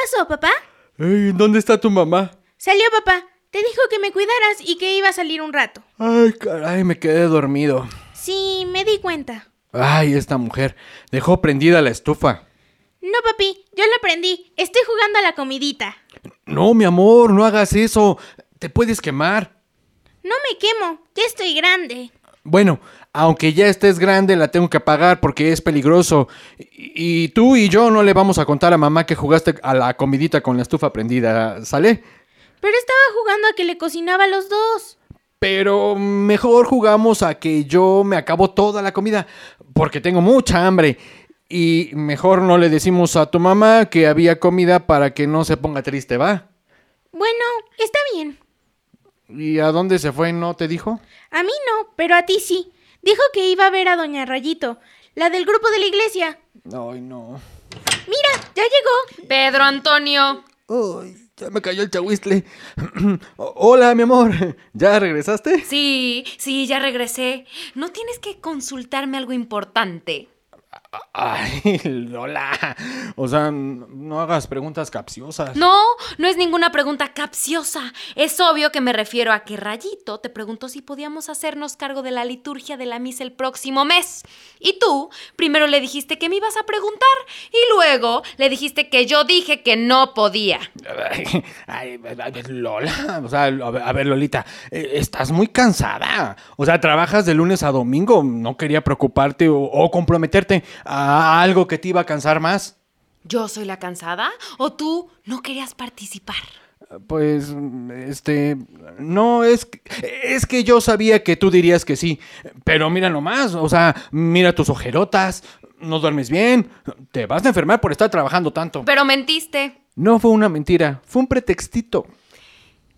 Pasó, papá? ¿Dónde está tu mamá? Salió papá. Te dijo que me cuidaras y que iba a salir un rato. Ay, caray, me quedé dormido. Sí, me di cuenta. Ay, esta mujer dejó prendida la estufa. No, papi, yo lo aprendí. Estoy jugando a la comidita. No, mi amor, no hagas eso. Te puedes quemar. No me quemo, ya estoy grande. Bueno, aunque ya estés grande, la tengo que apagar porque es peligroso. Y, y tú y yo no le vamos a contar a mamá que jugaste a la comidita con la estufa prendida, ¿sale? Pero estaba jugando a que le cocinaba a los dos. Pero mejor jugamos a que yo me acabo toda la comida porque tengo mucha hambre. Y mejor no le decimos a tu mamá que había comida para que no se ponga triste, ¿va? Bueno, está bien. ¿Y a dónde se fue? ¿No te dijo? A mí no, pero a ti sí. Dijo que iba a ver a Doña Rayito, la del grupo de la iglesia. Ay, no. Mira, ya llegó. Pedro Antonio. Ay, ya me cayó el chahuistle. Hola, mi amor. ¿Ya regresaste? Sí, sí, ya regresé. ¿No tienes que consultarme algo importante? Ay, Lola. O sea, no hagas preguntas capciosas. No, no es ninguna pregunta capciosa. Es obvio que me refiero a que Rayito te preguntó si podíamos hacernos cargo de la liturgia de la misa el próximo mes. Y tú primero le dijiste que me ibas a preguntar y luego le dijiste que yo dije que no podía. Ay, ay, Lola, o sea, a ver, Lolita, eh, estás muy cansada. O sea, trabajas de lunes a domingo. No quería preocuparte o, o comprometerte a algo que te iba a cansar más. ¿Yo soy la cansada? ¿O tú no querías participar? Pues, este, no, es, que- es que yo sabía que tú dirías que sí, pero mira nomás, o sea, mira tus ojerotas, no duermes bien, te vas a enfermar por estar trabajando tanto. Pero mentiste. No fue una mentira, fue un pretextito.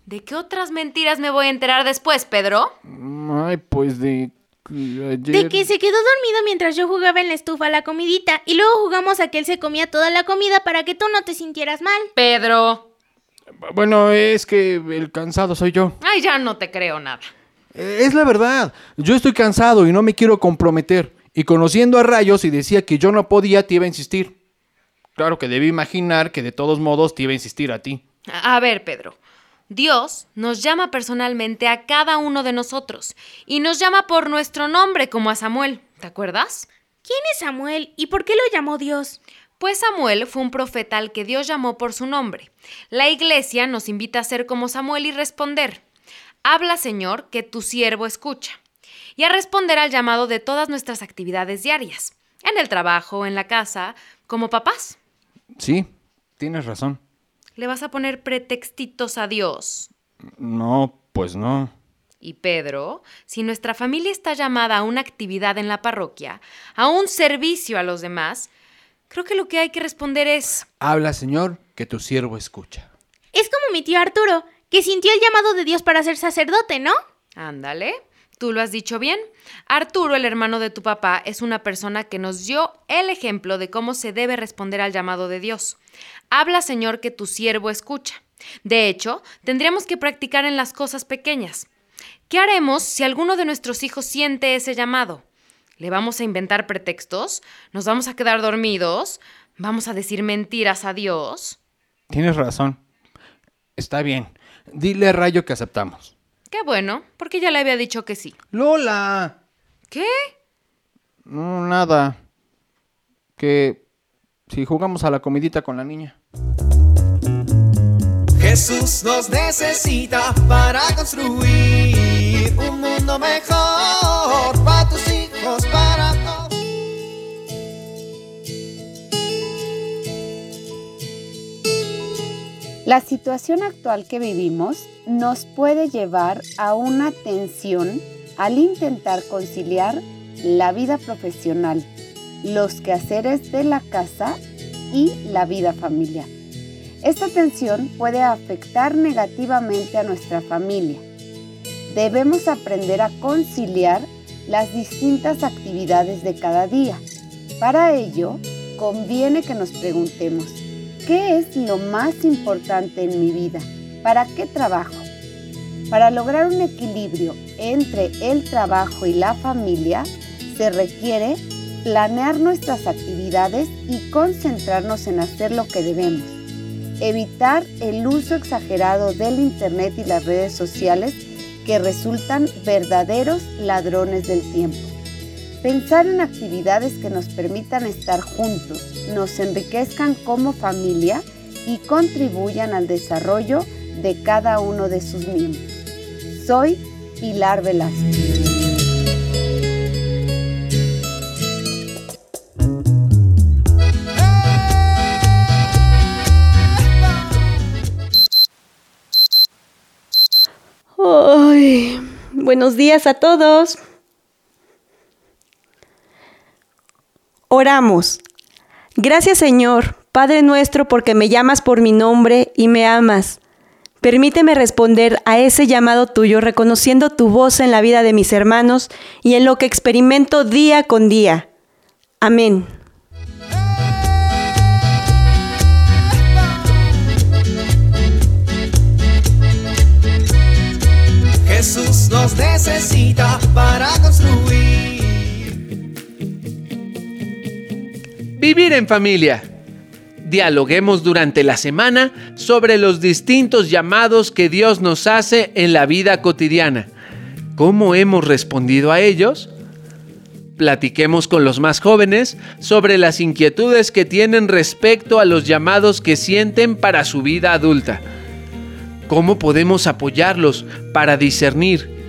¿De qué otras mentiras me voy a enterar después, Pedro? Ay, pues de ayer... De que se quedó dormido mientras yo jugaba en la estufa la comidita y luego jugamos a que él se comía toda la comida para que tú no te sintieras mal. Pedro. Bueno, es que el cansado soy yo. Ay, ya no te creo nada. Eh, Es la verdad, yo estoy cansado y no me quiero comprometer. Y conociendo a Rayos y decía que yo no podía, te iba a insistir. Claro que debí imaginar que de todos modos te iba a insistir a ti. A ver, Pedro. Dios nos llama personalmente a cada uno de nosotros y nos llama por nuestro nombre como a Samuel. ¿Te acuerdas? ¿Quién es Samuel y por qué lo llamó Dios? Pues Samuel fue un profeta al que Dios llamó por su nombre. La iglesia nos invita a ser como Samuel y responder. Habla, Señor, que tu siervo escucha. Y a responder al llamado de todas nuestras actividades diarias. En el trabajo, en la casa, como papás. Sí, tienes razón. Le vas a poner pretextitos a Dios. No, pues no. Y Pedro, si nuestra familia está llamada a una actividad en la parroquia, a un servicio a los demás, creo que lo que hay que responder es... Habla, Señor, que tu siervo escucha. Es como mi tío Arturo, que sintió el llamado de Dios para ser sacerdote, ¿no? Ándale, tú lo has dicho bien. Arturo, el hermano de tu papá, es una persona que nos dio el ejemplo de cómo se debe responder al llamado de Dios. Habla, Señor, que tu siervo escucha. De hecho, tendríamos que practicar en las cosas pequeñas. ¿Qué haremos si alguno de nuestros hijos siente ese llamado? ¿Le vamos a inventar pretextos? ¿Nos vamos a quedar dormidos? ¿Vamos a decir mentiras a Dios? Tienes razón. Está bien. Dile a Rayo que aceptamos. Qué bueno, porque ya le había dicho que sí. Lola. ¿Qué? No, nada. Que si jugamos a la comidita con la niña. Jesús nos necesita para construir un mundo mejor para tus hijos, para todos. La situación actual que vivimos nos puede llevar a una tensión al intentar conciliar la vida profesional, los quehaceres de la casa y la vida familiar. Esta tensión puede afectar negativamente a nuestra familia. Debemos aprender a conciliar las distintas actividades de cada día. Para ello, conviene que nos preguntemos, ¿qué es lo más importante en mi vida? ¿Para qué trabajo? Para lograr un equilibrio entre el trabajo y la familia, se requiere planear nuestras actividades y concentrarnos en hacer lo que debemos. Evitar el uso exagerado del Internet y las redes sociales que resultan verdaderos ladrones del tiempo. Pensar en actividades que nos permitan estar juntos, nos enriquezcan como familia y contribuyan al desarrollo de cada uno de sus miembros. Soy Pilar Velázquez. Buenos días a todos. Oramos. Gracias Señor, Padre nuestro, porque me llamas por mi nombre y me amas. Permíteme responder a ese llamado tuyo reconociendo tu voz en la vida de mis hermanos y en lo que experimento día con día. Amén. Necesita para construir. Vivir en familia. Dialoguemos durante la semana sobre los distintos llamados que Dios nos hace en la vida cotidiana. ¿Cómo hemos respondido a ellos? Platiquemos con los más jóvenes sobre las inquietudes que tienen respecto a los llamados que sienten para su vida adulta. ¿Cómo podemos apoyarlos para discernir